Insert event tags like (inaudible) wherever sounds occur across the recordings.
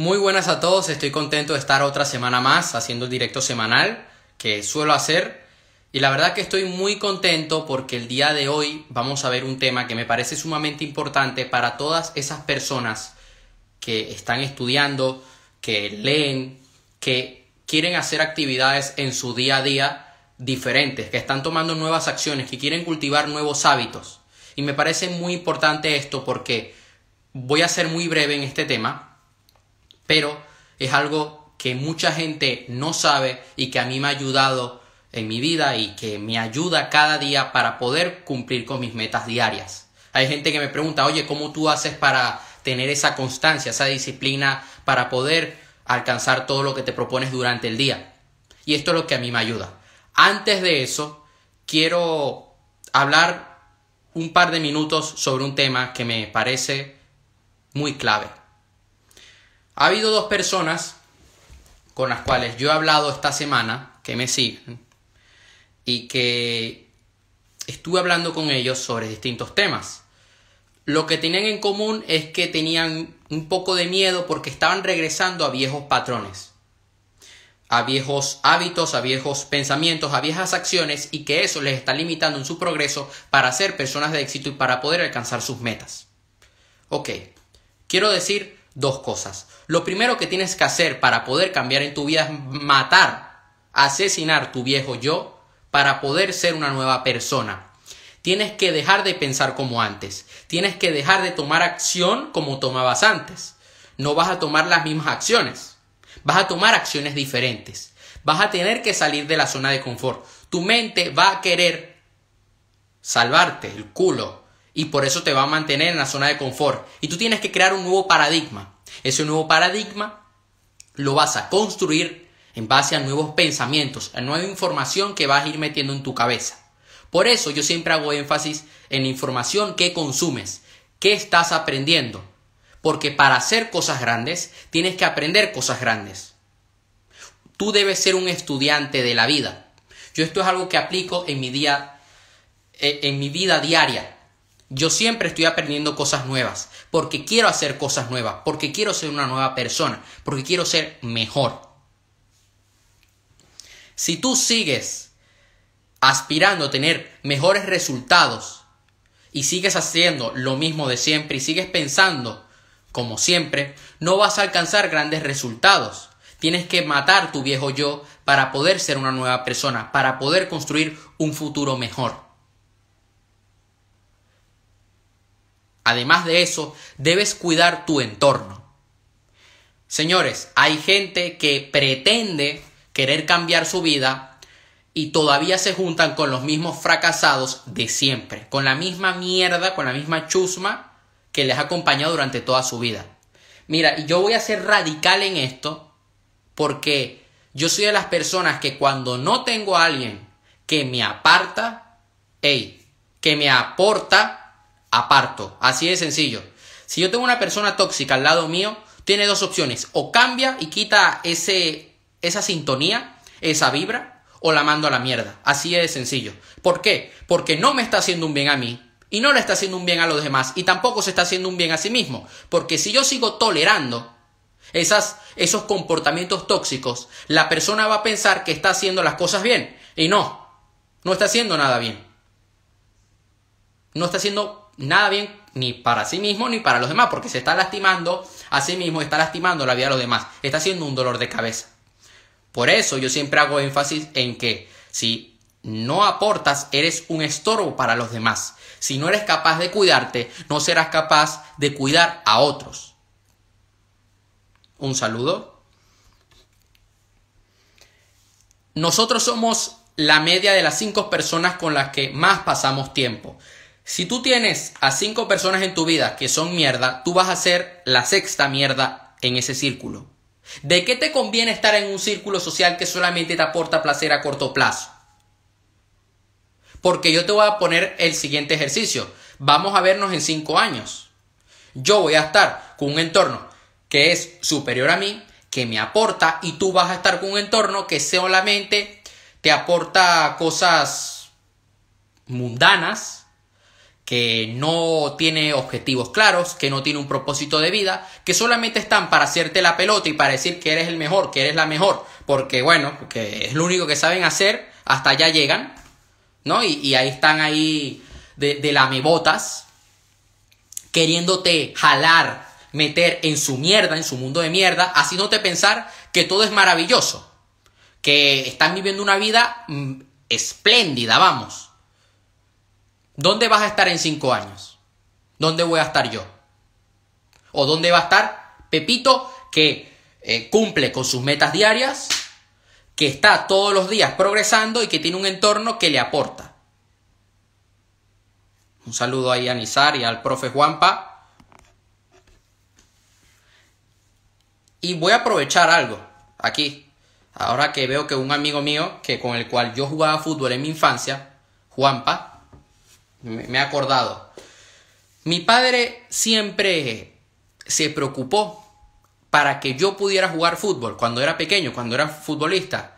Muy buenas a todos, estoy contento de estar otra semana más haciendo el directo semanal que suelo hacer y la verdad que estoy muy contento porque el día de hoy vamos a ver un tema que me parece sumamente importante para todas esas personas que están estudiando, que leen, que quieren hacer actividades en su día a día diferentes, que están tomando nuevas acciones, que quieren cultivar nuevos hábitos. Y me parece muy importante esto porque voy a ser muy breve en este tema, pero es algo que mucha gente no sabe y que a mí me ha ayudado en mi vida y que me ayuda cada día para poder cumplir con mis metas diarias. Hay gente que me pregunta, oye, ¿cómo tú haces para tener esa constancia, esa disciplina, para poder alcanzar todo lo que te propones durante el día? Y esto es lo que a mí me ayuda. Antes de eso, quiero hablar un par de minutos sobre un tema que me parece muy clave. Ha habido dos personas con las cuales yo he hablado esta semana que me siguen y que estuve hablando con ellos sobre distintos temas. Lo que tenían en común es que tenían un poco de miedo porque estaban regresando a viejos patrones a viejos hábitos, a viejos pensamientos, a viejas acciones y que eso les está limitando en su progreso para ser personas de éxito y para poder alcanzar sus metas. Ok, quiero decir dos cosas. Lo primero que tienes que hacer para poder cambiar en tu vida es matar, asesinar tu viejo yo para poder ser una nueva persona. Tienes que dejar de pensar como antes. Tienes que dejar de tomar acción como tomabas antes. No vas a tomar las mismas acciones. Vas a tomar acciones diferentes. Vas a tener que salir de la zona de confort. Tu mente va a querer salvarte el culo y por eso te va a mantener en la zona de confort. Y tú tienes que crear un nuevo paradigma. Ese nuevo paradigma lo vas a construir en base a nuevos pensamientos, a nueva información que vas a ir metiendo en tu cabeza. Por eso yo siempre hago énfasis en la información que consumes, qué estás aprendiendo, porque para hacer cosas grandes tienes que aprender cosas grandes. Tú debes ser un estudiante de la vida. Yo esto es algo que aplico en mi día eh, en mi vida diaria. Yo siempre estoy aprendiendo cosas nuevas, porque quiero hacer cosas nuevas, porque quiero ser una nueva persona, porque quiero ser mejor. Si tú sigues aspirando a tener mejores resultados y sigues haciendo lo mismo de siempre y sigues pensando como siempre, no vas a alcanzar grandes resultados. Tienes que matar tu viejo yo para poder ser una nueva persona, para poder construir un futuro mejor. Además de eso, debes cuidar tu entorno. Señores, hay gente que pretende querer cambiar su vida y todavía se juntan con los mismos fracasados de siempre, con la misma mierda, con la misma chusma que les ha acompañado durante toda su vida. Mira, y yo voy a ser radical en esto porque yo soy de las personas que cuando no tengo a alguien que me aparta, hey, que me aporta, aparto. Así de sencillo. Si yo tengo una persona tóxica al lado mío, tiene dos opciones. O cambia y quita ese, esa sintonía, esa vibra, o la mando a la mierda. Así de sencillo. ¿Por qué? Porque no me está haciendo un bien a mí, y no le está haciendo un bien a los demás y tampoco se está haciendo un bien a sí mismo. Porque si yo sigo tolerando esas, esos comportamientos tóxicos, la persona va a pensar que está haciendo las cosas bien y no, no está haciendo nada bien. No está haciendo nada bien ni para sí mismo ni para los demás, porque se está lastimando a sí mismo, está lastimando la vida de los demás, está haciendo un dolor de cabeza. Por eso yo siempre hago énfasis en que si no aportas, eres un estorbo para los demás. Si no eres capaz de cuidarte, no serás capaz de cuidar a otros. Un saludo. Nosotros somos la media de las cinco personas con las que más pasamos tiempo. Si tú tienes a cinco personas en tu vida que son mierda, tú vas a ser la sexta mierda en ese círculo. ¿De qué te conviene estar en un círculo social que solamente te aporta placer a corto plazo? Porque yo te voy a poner el siguiente ejercicio. Vamos a vernos en cinco años. Yo voy a estar con un entorno que es superior a mí, que me aporta, y tú vas a estar con un entorno que solamente te aporta cosas mundanas, que no tiene objetivos claros, que no tiene un propósito de vida, que solamente están para hacerte la pelota y para decir que eres el mejor, que eres la mejor, porque bueno, que es lo único que saben hacer, hasta allá llegan, ¿no? Y, ahí están ahí de, de lamebotas, queriéndote jalar, meter en su mierda, en su mundo de mierda, haciéndote pensar que todo es maravilloso, que están viviendo una vida mm, espléndida, vamos ¿Dónde vas a estar en cinco años? ¿Dónde voy a estar yo? ¿O dónde va a estar Pepito que eh, cumple con sus metas diarias, que está todos los días progresando y que tiene un entorno que le aporta? Un saludo ahí a Nizar y al profe Juanpa. Y voy a aprovechar algo aquí. Ahora que veo que un amigo mío, que con el cual yo jugaba fútbol en mi infancia, Juanpa, me he acordado. Mi padre siempre se preocupó para que yo pudiera jugar fútbol cuando era pequeño, cuando era futbolista.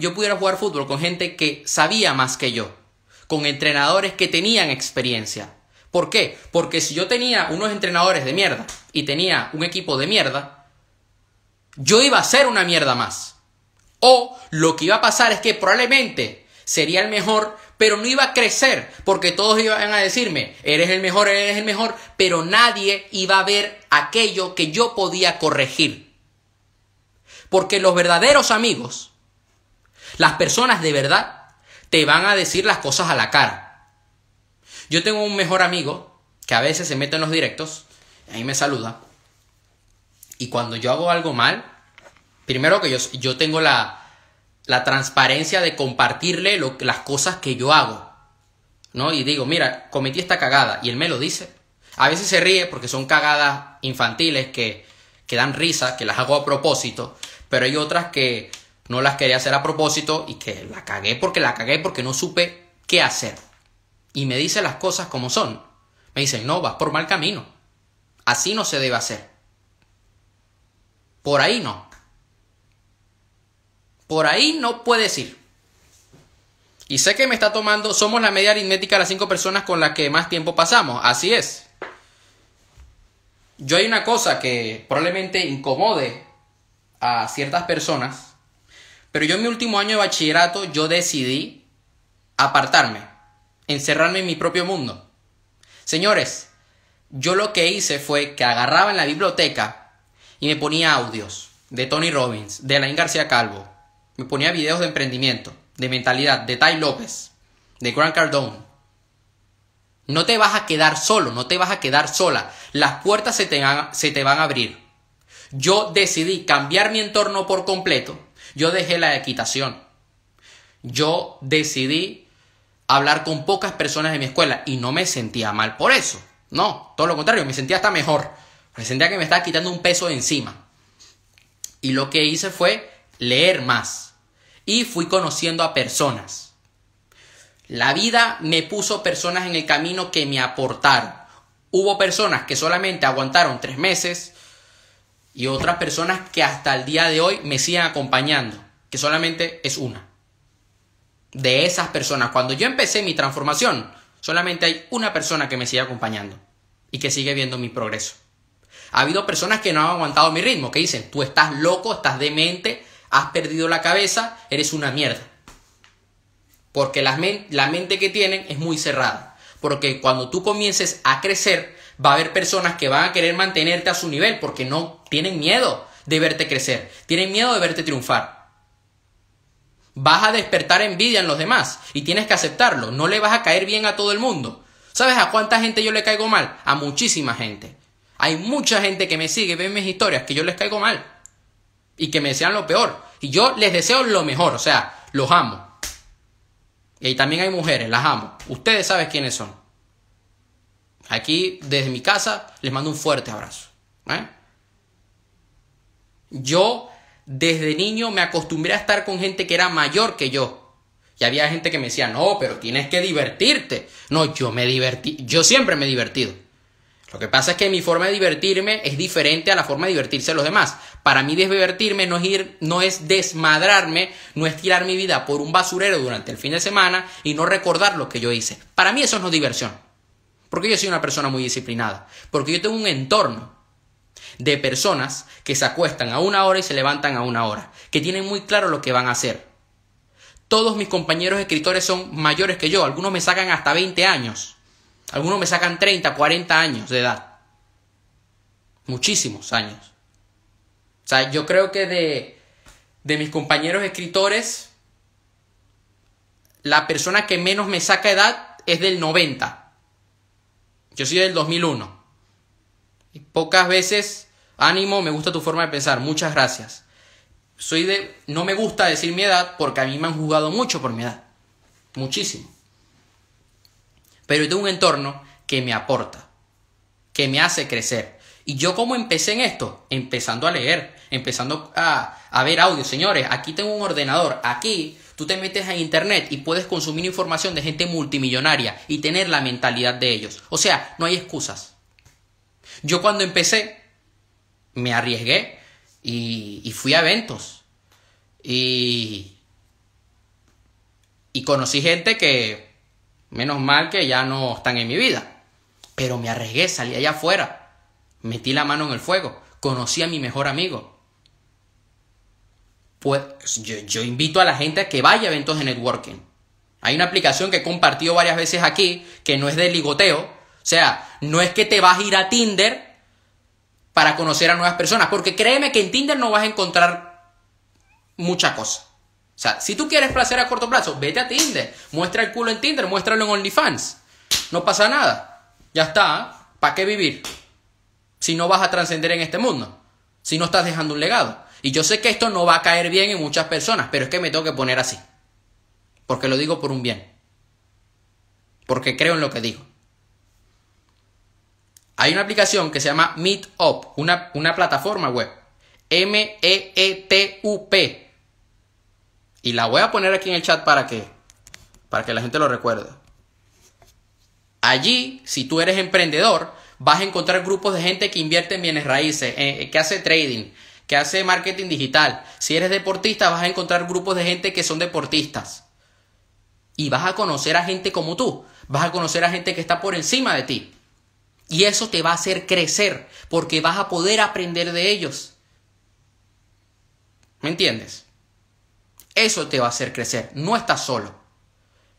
Yo pudiera jugar fútbol con gente que sabía más que yo, con entrenadores que tenían experiencia. ¿Por qué? Porque si yo tenía unos entrenadores de mierda y tenía un equipo de mierda, yo iba a ser una mierda más. O lo que iba a pasar es que probablemente sería el mejor, pero no iba a crecer, porque todos iban a decirme, eres el mejor, eres el mejor, pero nadie iba a ver aquello que yo podía corregir. Porque los verdaderos amigos, las personas de verdad, te van a decir las cosas a la cara. Yo tengo un mejor amigo que a veces se mete en los directos, ahí me saluda, y cuando yo hago algo mal, primero que yo, yo tengo la, la transparencia de compartirle las cosas que yo hago. ¿No? Y digo, mira, cometí esta cagada. Y él me lo dice. A veces se ríe porque son cagadas infantiles que, que dan risa, que las hago a propósito. Pero hay otras que no las quería hacer a propósito y que la cagué porque la cagué porque no supe qué hacer. Y me dice las cosas como son. Me dicen, no, vas por mal camino. Así no se debe hacer. Por ahí no. Por ahí no puedes ir. Y sé que me está tomando, somos la media aritmética de las cinco personas con las que más tiempo pasamos. Así es. Yo hay una cosa que probablemente incomode a ciertas personas, pero yo en mi último año de bachillerato yo decidí apartarme, encerrarme en mi propio mundo. Señores, yo lo que hice fue que agarraba en la biblioteca y me ponía audios de Tony Robbins, de Alain García Calvo, me ponía videos de emprendimiento, de mentalidad, de Ty López, de Grant Cardone. No te vas a quedar solo, no te vas a quedar sola. Las puertas se te, van, se te van a abrir. Yo decidí cambiar mi entorno por completo. Yo dejé la equitación. Yo decidí hablar con pocas personas de mi escuela y no me sentía mal por eso. No, todo lo contrario, me sentía hasta mejor. Me sentía que me estaba quitando un peso de encima. Y lo que hice fue leer más y fui conociendo a personas. La vida me puso personas en el camino que me aportaron. Hubo personas que solamente aguantaron tres meses y otras personas que hasta el día de hoy me siguen acompañando, que solamente es una. De esas personas, cuando yo empecé mi transformación, solamente hay una persona que me sigue acompañando y que sigue viendo mi progreso. Ha habido personas que no han aguantado mi ritmo, que dicen, tú estás loco, estás demente, has perdido la cabeza, eres una mierda. Porque la, mente que tienen es muy cerrada. Porque cuando tú comiences a crecer, va a haber personas que van a querer mantenerte a su nivel porque no tienen miedo de verte crecer, tienen miedo de verte triunfar. Vas a despertar envidia en los demás y tienes que aceptarlo. No le vas a caer bien a todo el mundo. ¿Sabes a cuánta gente yo le caigo mal? A muchísima gente. Hay mucha gente que me sigue, ve mis historias, que yo les caigo mal y que me desean lo peor. Y yo les deseo lo mejor, o sea, los amo. Y también hay mujeres, las amo. Ustedes saben quiénes son. Aquí, desde mi casa, les mando un fuerte abrazo. ¿eh? Yo, desde niño, me acostumbré a estar con gente que era mayor que yo. Y había gente que me decía, no, pero tienes que divertirte. No, yo me divertí, yo siempre me he divertido. Lo que pasa es que mi forma de divertirme es diferente a la forma de divertirse de los demás. Para mí divertirme no es ir, no es desmadrarme, no es tirar mi vida por un basurero durante el fin de semana y no recordar lo que yo hice. Para mí eso no es diversión. Porque yo soy una persona muy disciplinada. Porque yo tengo un entorno de personas que se acuestan a una hora y se levantan a una hora. Que tienen muy claro lo que van a hacer. Todos mis compañeros escritores son mayores que yo. Algunos me sacan hasta 20 años. Algunos me sacan 30, 40 años de edad. Muchísimos años. O sea, yo creo que de, de mis compañeros escritores, la persona que menos me saca edad es del 90. Yo soy del 2001. Y pocas veces, ánimo, me gusta tu forma de pensar. Muchas gracias. Soy de, no me gusta decir mi edad porque a mí me han jugado mucho por mi edad. Muchísimo. Pero yo tengo un entorno que me aporta, que me hace crecer. Y yo como empecé en esto, empezando a leer, empezando a, ver audio. Señores, aquí tengo un ordenador, aquí Tú te metes a internet y puedes consumir información de gente multimillonaria y tener la mentalidad de ellos. O sea, no hay excusas. Yo cuando empecé, me arriesgué y, fui a eventos. Y, y conocí gente que, menos mal que ya no están en mi vida. Pero me arriesgué, salí allá afuera, metí la mano en el fuego, conocí a mi mejor amigo pues yo, invito a la gente a que vaya a eventos de networking. Hay una aplicación que he compartido varias veces aquí que no es de ligoteo. O sea, no es que te vas a ir a Tinder para conocer a nuevas personas. Porque créeme que en Tinder no vas a encontrar mucha cosa. O sea, si tú quieres placer a corto plazo, vete a Tinder. Muestra el culo en Tinder, muéstralo en OnlyFans. No pasa nada. Ya está. ¿Para qué vivir? Si no vas a trascender en este mundo. Si no estás dejando un legado. Y yo sé que esto no va a caer bien en muchas personas, pero es que me tengo que poner así. Porque lo digo por un bien. Porque creo en lo que digo. Hay una aplicación que se llama Meetup, una, una plataforma web. M-E-E-T-U-P. Y la voy a poner aquí en el chat para que, para que la gente lo recuerde. Allí, si tú eres emprendedor, vas a encontrar grupos de gente que invierte en bienes raíces, eh, que hace trading, que hace marketing digital. Si eres deportista, vas a encontrar grupos de gente que son deportistas. Y vas a conocer a gente como tú. Vas a conocer a gente que está por encima de ti. Y eso te va a hacer crecer, porque vas a poder aprender de ellos. ¿Me entiendes? Eso te va a hacer crecer. No estás solo.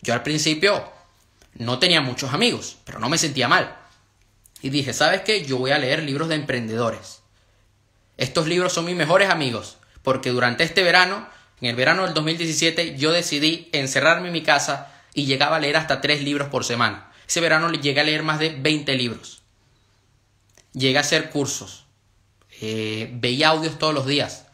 Yo al principio no tenía muchos amigos, pero no me sentía mal. Y dije, ¿sabes qué? Yo voy a leer libros de emprendedores. Estos libros son mis mejores amigos, porque durante este verano, en el verano del 2017, yo decidí encerrarme en mi casa y llegaba a leer hasta tres libros por semana. Ese verano llegué a leer más de 20 libros. Llegué a hacer cursos. Eh, veía audios todos los días.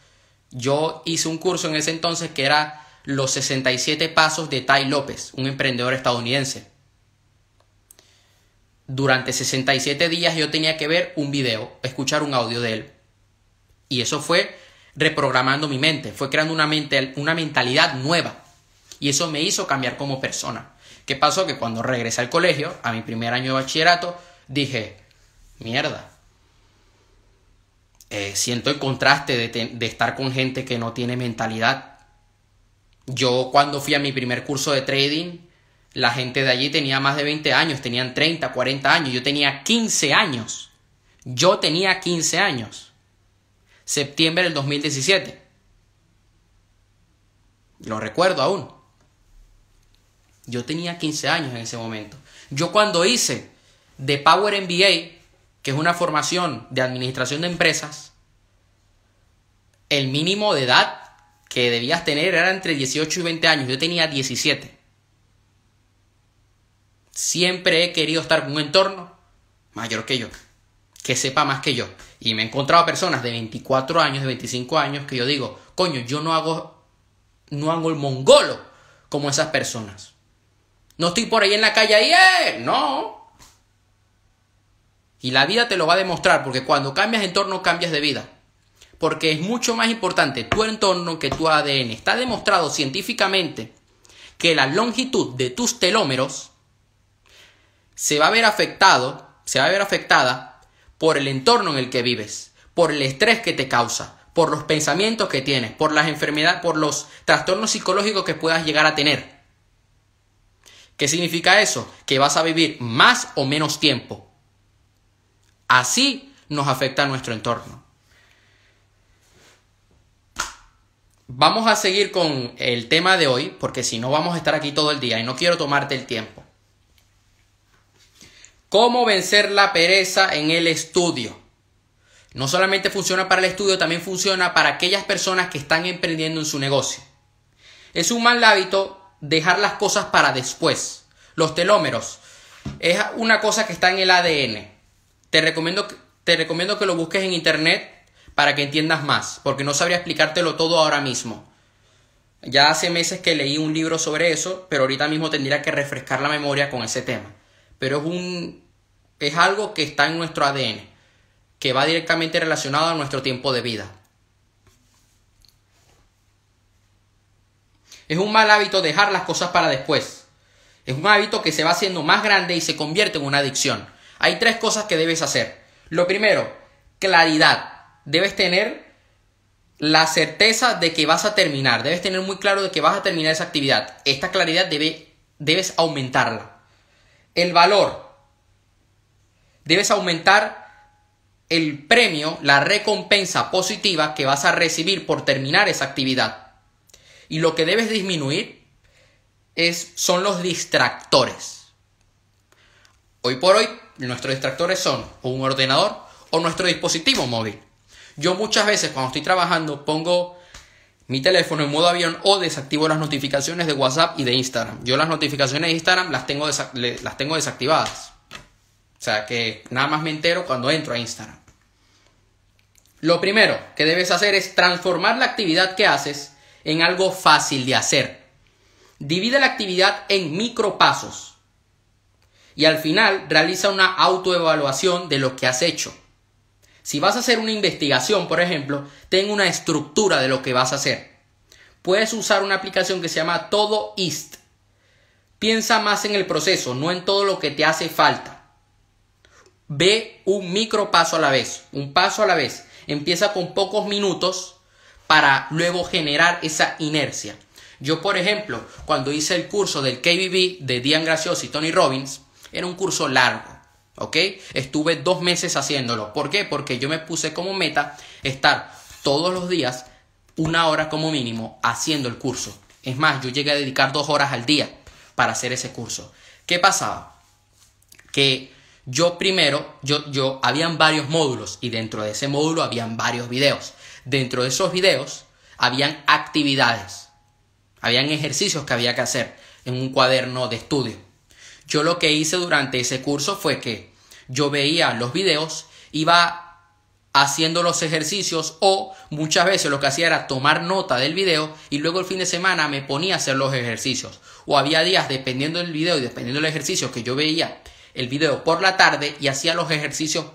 Yo hice un curso en ese entonces que era los 67 pasos de Tai López, un emprendedor estadounidense. Durante 67 días yo tenía que ver un video, escuchar un audio de él. Y eso fue reprogramando mi mente, fue creando una, mente, una mentalidad nueva. Y eso me hizo cambiar como persona. ¿Qué pasó? Que cuando regresé al colegio, a mi primer año de bachillerato, dije, mierda. Eh, siento el contraste de, de estar con gente que no tiene mentalidad. Yo cuando fui a mi primer curso de trading, la gente de allí tenía más de 20 años, tenían 30, 40 años, yo tenía 15 años. Yo tenía 15 años septiembre del 2017. Lo recuerdo aún. Yo tenía 15 años en ese momento. Yo cuando hice The Power MBA, que es una formación de administración de empresas, el mínimo de edad que debías tener era entre 18 y 20 años. Yo tenía 17. Siempre he querido estar con un entorno mayor que yo que sepa más que yo. Y me he encontrado personas de 24 años, de 25 años, que yo digo, coño, yo no hago, no hago el mongolo como esas personas. No estoy por ahí en la calle ahí, ¡eh! No. Y la vida te lo va a demostrar, porque cuando cambias entorno, cambias de vida. Porque es mucho más importante tu entorno que tu ADN. Está demostrado científicamente que la longitud de tus telómeros se va a ver afectado, se va a ver afectada por el entorno en el que vives, por el estrés que te causa, por los pensamientos que tienes, por las enfermedades, por los trastornos psicológicos que puedas llegar a tener. ¿Qué significa eso? Que vas a vivir más o menos tiempo. Así nos afecta nuestro entorno. Vamos a seguir con el tema de hoy, porque si no vamos a estar aquí todo el día y no quiero tomarte el tiempo. ¿Cómo vencer la pereza en el estudio? No solamente funciona para el estudio, también funciona para aquellas personas que están emprendiendo en su negocio. Es un mal hábito dejar las cosas para después. Los telómeros es una cosa que está en el ADN. Te recomiendo, te recomiendo que lo busques en internet para que entiendas más, porque no sabría explicártelo todo ahora mismo. Ya hace meses que leí un libro sobre eso, pero ahorita mismo tendría que refrescar la memoria con ese tema. Pero es un es algo que está en nuestro ADN, que va directamente relacionado a nuestro tiempo de vida. Es un mal hábito dejar las cosas para después. Es un hábito que se va haciendo más grande y se convierte en una adicción. Hay tres cosas que debes hacer. Lo primero, claridad. Debes tener la certeza de que vas a terminar. Debes tener muy claro de que vas a terminar esa actividad. Esta claridad debe, debes aumentarla. El valor. Debes aumentar el premio, la recompensa positiva que vas a recibir por terminar esa actividad. Y lo que debes disminuir es, son los distractores. Hoy por hoy, nuestros distractores son un ordenador o nuestro dispositivo móvil. Yo muchas veces cuando estoy trabajando pongo mi teléfono en modo avión o desactivo las notificaciones de WhatsApp y de Instagram. Yo las notificaciones de Instagram las tengo, las tengo desactivadas. O sea que nada más me entero cuando entro a Instagram. Lo primero que debes hacer es transformar la actividad que haces en algo fácil de hacer. Divide la actividad en micropasos y al final realiza una autoevaluación de lo que has hecho. Si vas a hacer una investigación, por ejemplo, ten una estructura de lo que vas a hacer. Puedes usar una aplicación que se llama Todoist. Piensa más en el proceso, no en todo lo que te hace falta. Ve un micro paso a la vez, un paso a la vez. Empieza con pocos minutos para luego generar esa inercia. Yo, por ejemplo, cuando hice el curso del KBB de Diane Graciosi y Tony Robbins, era un curso largo, ¿ok? Estuve dos meses haciéndolo. ¿Por qué? Porque yo me puse como meta estar todos los días una hora como mínimo haciendo el curso. Es más, yo llegué a dedicar dos horas al día para hacer ese curso. ¿Qué pasaba? Que yo primero, yo, yo, habían varios módulos y dentro de ese módulo habían varios videos. Dentro de esos videos habían actividades, habían ejercicios que había que hacer en un cuaderno de estudio. Yo lo que hice durante ese curso fue que yo veía los videos, iba haciendo los ejercicios o muchas veces lo que hacía era tomar nota del video y luego el fin de semana me ponía a hacer los ejercicios. O había días, dependiendo del video y dependiendo del ejercicio, que yo veía el video por la tarde y hacía los ejercicios,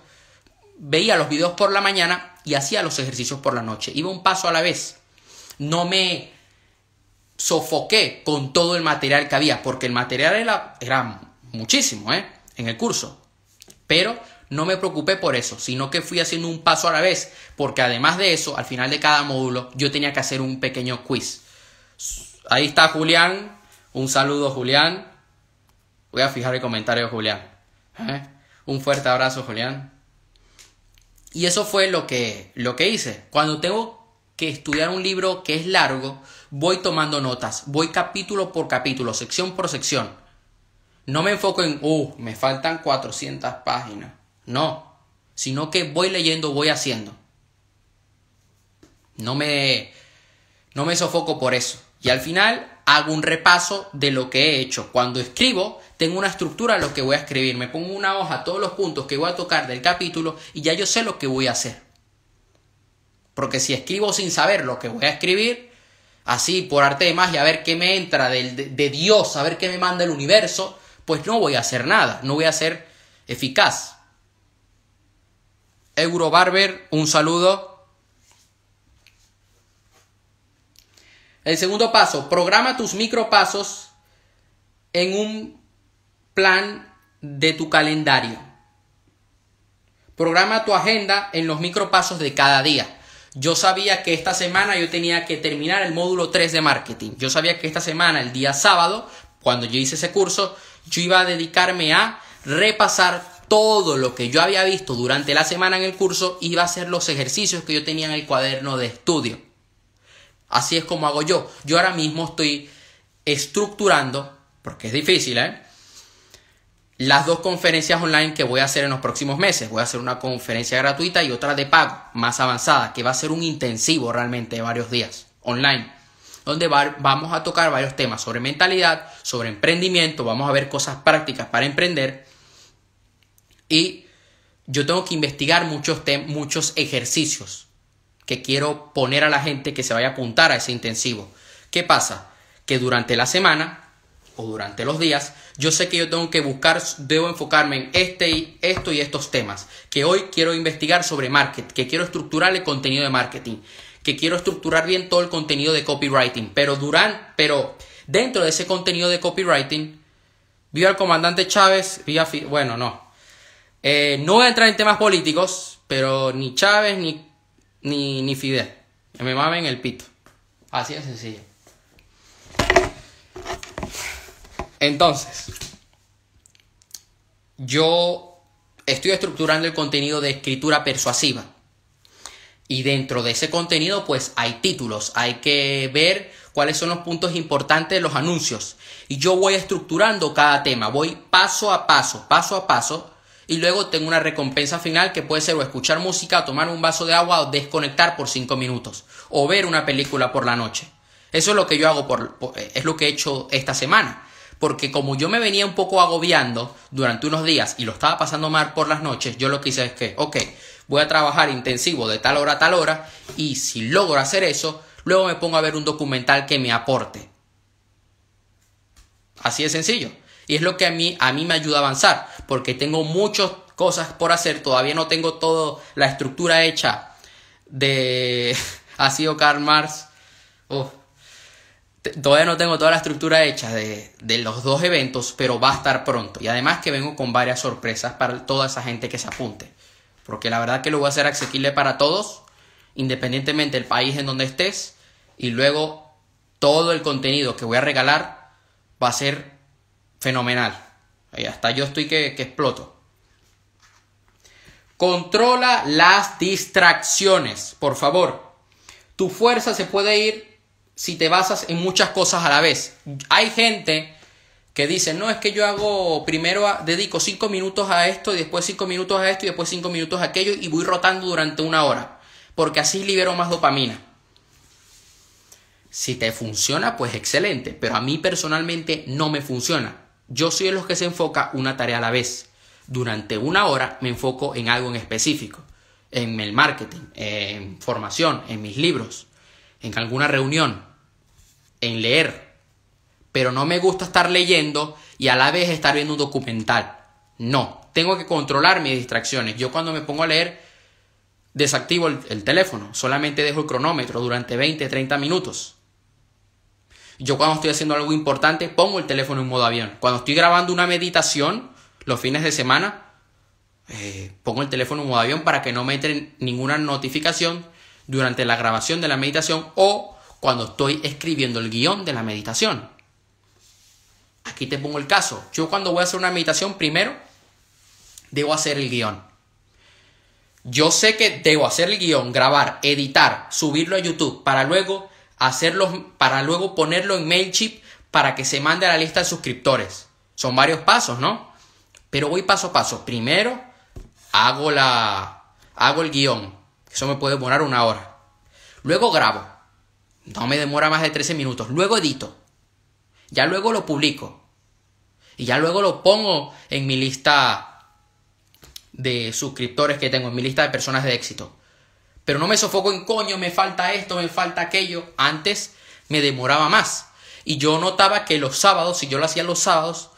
veía los videos por la mañana y hacía los ejercicios por la noche. Iba un paso a la vez. No me sofoqué con todo el material que había, porque el material era, era muchísimo ¿eh? en el curso. Pero no me preocupé por eso, sino que fui haciendo un paso a la vez, porque además de eso, al final de cada módulo, yo tenía que hacer un pequeño quiz. Ahí está Julián. Un saludo, Julián. Voy a fijar el comentario, Julián. ¿Eh? Un fuerte abrazo, Julián. Y eso fue lo que, lo que hice. Cuando tengo que estudiar un libro que es largo, voy tomando notas, voy capítulo por capítulo, sección por sección. No me enfoco en, uh, me faltan 400 páginas. No, sino que voy leyendo, voy haciendo. No me, no me sofoco por eso. Y al final hago un repaso de lo que he hecho. Cuando escribo, tengo una estructura de lo que voy a escribir. Me pongo una hoja, todos los puntos que voy a tocar del capítulo y ya yo sé lo que voy a hacer. Porque si escribo sin saber lo que voy a escribir, así por arte de magia, a ver qué me entra de, de Dios, a ver qué me manda el universo, pues no voy a hacer nada, no voy a ser eficaz. Eurobarber, un saludo. El segundo paso, programa tus micropasos en un plan de tu calendario. Programa tu agenda en los micropasos de cada día. Yo sabía que esta semana yo tenía que terminar el módulo 3 de marketing. Yo sabía que esta semana, el día sábado, cuando yo hice ese curso, yo iba a dedicarme a repasar todo lo que yo había visto durante la semana en el curso, iba a hacer los ejercicios que yo tenía en el cuaderno de estudio. Así es como hago yo. Yo ahora mismo estoy estructurando, porque es difícil, ¿eh? Las dos conferencias online que voy a hacer en los próximos meses. Voy a hacer una conferencia gratuita y otra de pago, más avanzada, que va a ser un intensivo realmente de varios días online, donde vamos a tocar varios temas sobre mentalidad, sobre emprendimiento, vamos a ver cosas prácticas para emprender y yo tengo que investigar muchos, muchos ejercicios que quiero poner a la gente que se vaya a apuntar a ese intensivo. ¿Qué pasa? Que durante la semana durante los días, yo sé que yo tengo que buscar, debo enfocarme en este y esto y estos temas, que hoy quiero investigar sobre marketing, que quiero estructurar el contenido de marketing, que quiero estructurar bien todo el contenido de copywriting, pero durante, pero dentro de ese contenido de copywriting, vi al comandante Chávez, vi bueno, no, eh, no voy a entrar en temas políticos, pero ni Chávez ni, ni, ni Fidel, me mamen el pito, así de sencillo. Entonces, yo estoy estructurando el contenido de escritura persuasiva. Y dentro de ese contenido, pues hay títulos, hay que ver cuáles son los puntos importantes de los anuncios. Y yo voy estructurando cada tema, voy paso a paso, paso a paso. Y luego tengo una recompensa final que puede ser o escuchar música, tomar un vaso de agua o desconectar por cinco minutos. O ver una película por la noche. Eso es lo que yo hago, por, es lo que he hecho esta semana porque como yo me venía un poco agobiando durante unos días y lo estaba pasando mal por las noches, yo lo que hice es que, ok, voy a trabajar intensivo de tal hora a tal hora y si logro hacer eso, luego me pongo a ver un documental que me aporte. Así de sencillo. Y es lo que a mí, a mí me ayuda a avanzar, porque tengo muchas cosas por hacer, todavía no tengo toda la estructura hecha de... (laughs) ha sido Karl Marx. Todavía no tengo toda la estructura hecha de, los dos eventos, pero va a estar pronto. Y además que vengo con varias sorpresas para toda esa gente que se apunte. Porque la verdad que lo voy a hacer accesible para todos, independientemente del país en donde estés. Y luego todo el contenido que voy a regalar va a ser fenomenal. Y hasta yo estoy que, que exploto. Controla las distracciones, por favor. Tu fuerza se puede ir si te basas en muchas cosas a la vez. Hay gente que dice, no, es que yo hago, primero dedico 5 minutos a esto y después 5 minutos a esto y después 5 minutos a aquello y voy rotando durante una hora, porque así libero más dopamina. Si te funciona, pues excelente, pero a mí personalmente no me funciona. Yo soy de los que se enfoca una tarea a la vez. Durante una hora me enfoco en algo en específico, en el marketing, en formación, en mis libros, en alguna reunión, en leer, pero no me gusta estar leyendo y a la vez estar viendo un documental. No, tengo que controlar mis distracciones. Yo cuando me pongo a leer, desactivo el, teléfono, solamente dejo el cronómetro durante 20, 30 minutos. Yo cuando estoy haciendo algo importante, pongo el teléfono en modo avión. Cuando estoy grabando una meditación, los fines de semana, eh, pongo el teléfono en modo avión para que no me entre ninguna notificación durante la grabación de la meditación o cuando estoy escribiendo el guion de la meditación. Aquí te pongo el caso. Yo cuando voy a hacer una meditación, primero debo hacer el guion. Yo sé que debo hacer el guion, grabar, editar, subirlo a YouTube para luego hacerlo, para luego ponerlo en Mailchimp para que se mande a la lista de suscriptores. Son varios pasos, ¿no? Pero voy paso a paso. Primero hago la hago el guion. Eso me puede demorar una hora. Luego grabo. No me demora más de 13 minutos. Luego edito. Ya luego lo publico. Y ya luego lo pongo en mi lista de suscriptores que tengo, en mi lista de personas de éxito. Pero no me sofoco en coño, me falta esto, me falta aquello. Antes me demoraba más. Y yo notaba que los sábados, si yo lo hacía los sábados,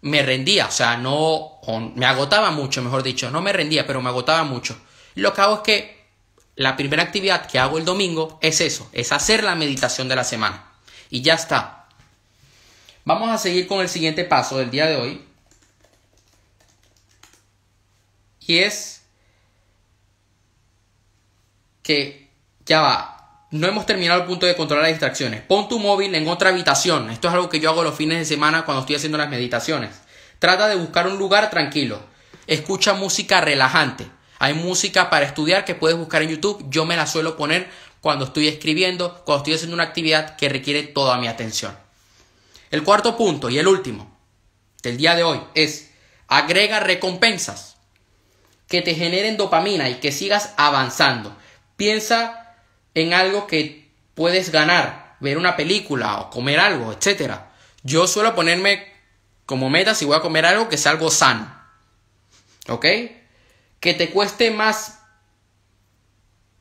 me rendía. O sea, no. me agotaba mucho, mejor dicho. No me rendía, pero me agotaba mucho. Lo que hago es que la primera actividad que hago el domingo es eso, es hacer la meditación de la semana. Y ya está. Vamos a seguir con el siguiente paso del día de hoy. Y es que ya va. no hemos terminado el punto de controlar las distracciones. Pon tu móvil en otra habitación. Esto es algo que yo hago los fines de semana cuando estoy haciendo las meditaciones. Trata de buscar un lugar tranquilo. Escucha música relajante. Hay música para estudiar que puedes buscar en YouTube. Yo me la suelo poner cuando estoy escribiendo, cuando estoy haciendo una actividad que requiere toda mi atención. El cuarto punto y el último del día de hoy es agrega recompensas que te generen dopamina y que sigas avanzando. Piensa en algo que puedes ganar, ver una película o comer algo, etc. Yo suelo ponerme como meta si voy a comer algo que sea algo sano. ¿Ok? Que te cueste más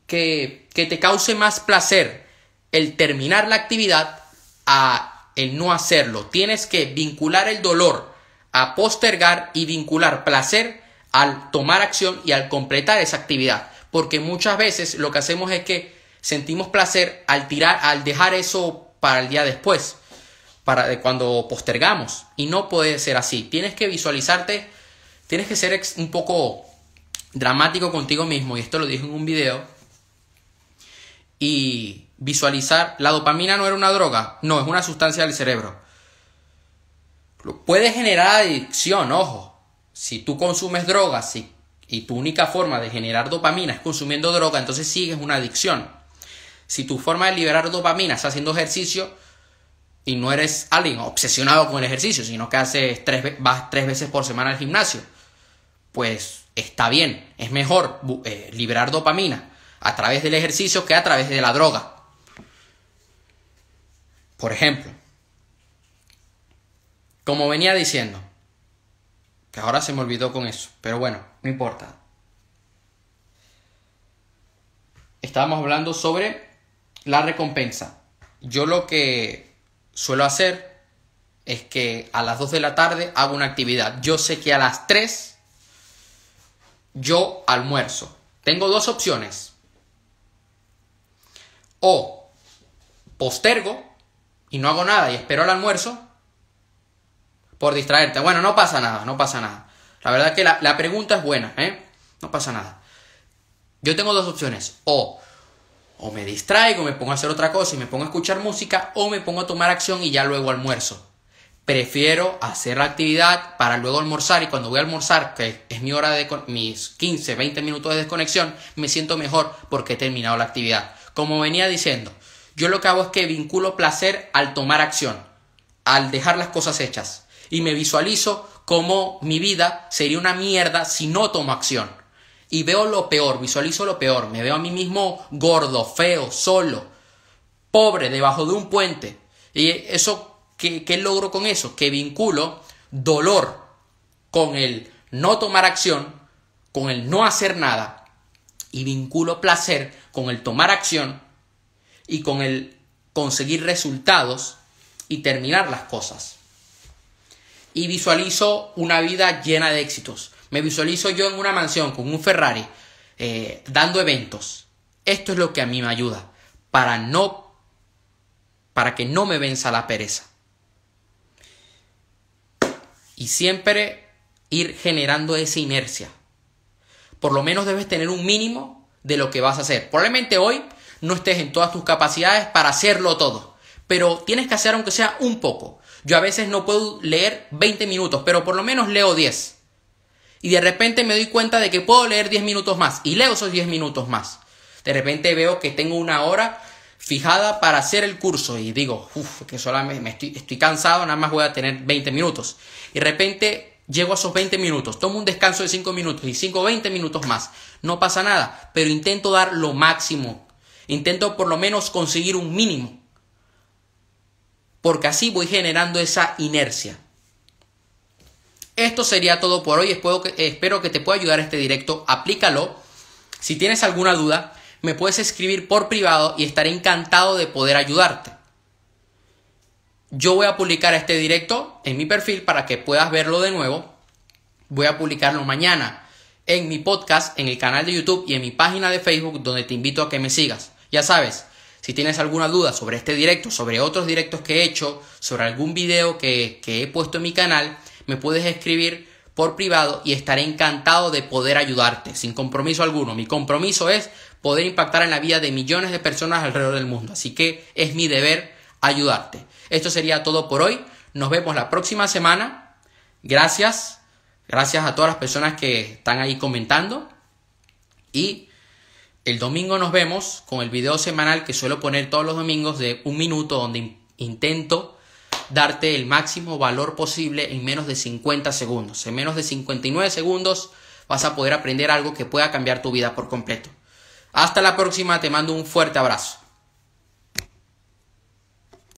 que, te cause más placer el terminar la actividad a el no hacerlo. Tienes que vincular el dolor a postergar y vincular placer al tomar acción y al completar esa actividad. Porque muchas veces lo que hacemos es que sentimos placer al tirar, al dejar eso para el día después, para cuando postergamos. Y no puede ser así. Tienes que visualizarte, tienes que ser un poco dramático contigo mismo. Y esto lo dije en un video y visualizar, la dopamina no era una droga, no, es una sustancia del cerebro. Puede generar adicción, ojo. Si tú consumes drogas y, tu única forma de generar dopamina es consumiendo droga, entonces sigues una adicción. Si tu forma de liberar dopamina es haciendo ejercicio y no eres alguien obsesionado con el ejercicio, sino que haces tres, vas tres veces por semana al gimnasio, pues está bien, es mejor eh, liberar dopamina a través del ejercicio que a través de la droga. Por ejemplo, como venía diciendo, que ahora se me olvidó con eso, pero bueno, no importa. Estábamos hablando sobre la recompensa. Yo lo que suelo hacer es que a las 2 de la tarde hago una actividad. Yo sé que a las 3 yo almuerzo. Tengo dos opciones o postergo y no hago nada y espero el almuerzo por distraerte. Bueno, no pasa nada, no pasa nada. La verdad es que la, pregunta es buena, ¿eh? No pasa nada. Yo tengo dos opciones. O, o me distraigo, me pongo a hacer otra cosa y me pongo a escuchar música, o me pongo a tomar acción y ya luego almuerzo. Prefiero hacer la actividad para luego almorzar y cuando voy a almorzar, que es mi hora de mis 15, 20 minutos de desconexión, me siento mejor porque he terminado la actividad. Como venía diciendo, yo lo que hago es que vinculo placer al tomar acción, al dejar las cosas hechas. Y me visualizo como mi vida sería una mierda si no tomo acción. Y veo lo peor, visualizo lo peor. Me veo a mí mismo gordo, feo, solo, pobre, debajo de un puente. Y eso, ¿qué, qué logro con eso? Que vinculo dolor con el no tomar acción, con el no hacer nada y vinculo placer con el tomar acción y con el conseguir resultados y terminar las cosas. Y visualizo una vida llena de éxitos. Me visualizo yo en una mansión con un Ferrari eh, dando eventos. Esto es lo que a mí me ayuda para no para que no me venza la pereza. Y siempre ir generando esa inercia por lo menos debes tener un mínimo de lo que vas a hacer. Probablemente hoy no estés en todas tus capacidades para hacerlo todo, pero tienes que hacer aunque sea un poco. Yo a veces no puedo leer 20 minutos, pero por lo menos leo 10. Y de repente me doy cuenta de que puedo leer 10 minutos más y leo esos 10 minutos más. De repente veo que tengo una hora fijada para hacer el curso y digo, uff, que solamente me estoy, cansado, nada más voy a tener 20 minutos. Y de repente Llego a esos 20 minutos, tomo un descanso de 5 minutos y 5 20 minutos más. No pasa nada, pero intento dar lo máximo. Intento por lo menos conseguir un mínimo. Porque así voy generando esa inercia. Esto sería todo por hoy. Espero que, espero que te pueda ayudar este directo. Aplícalo. Si tienes alguna duda, me puedes escribir por privado y estaré encantado de poder ayudarte. Yo voy a publicar este directo en mi perfil para que puedas verlo de nuevo. Voy a publicarlo mañana en mi podcast, en el canal de YouTube y en mi página de Facebook donde te invito a que me sigas. Ya sabes, si tienes alguna duda sobre este directo, sobre otros directos que he hecho, sobre algún video que, que he puesto en mi canal, me puedes escribir por privado y estaré encantado de poder ayudarte sin compromiso alguno. Mi compromiso es poder impactar en la vida de millones de personas alrededor del mundo. Así que es mi deber ayudarte. Esto sería todo por hoy. Nos vemos la próxima semana. Gracias. Gracias a todas las personas que están ahí comentando. Y el domingo nos vemos con el video semanal que suelo poner todos los domingos de un minuto donde intento darte el máximo valor posible en menos de 50 segundos. En menos de 59 segundos vas a poder aprender algo que pueda cambiar tu vida por completo. Hasta la próxima, te mando un fuerte abrazo.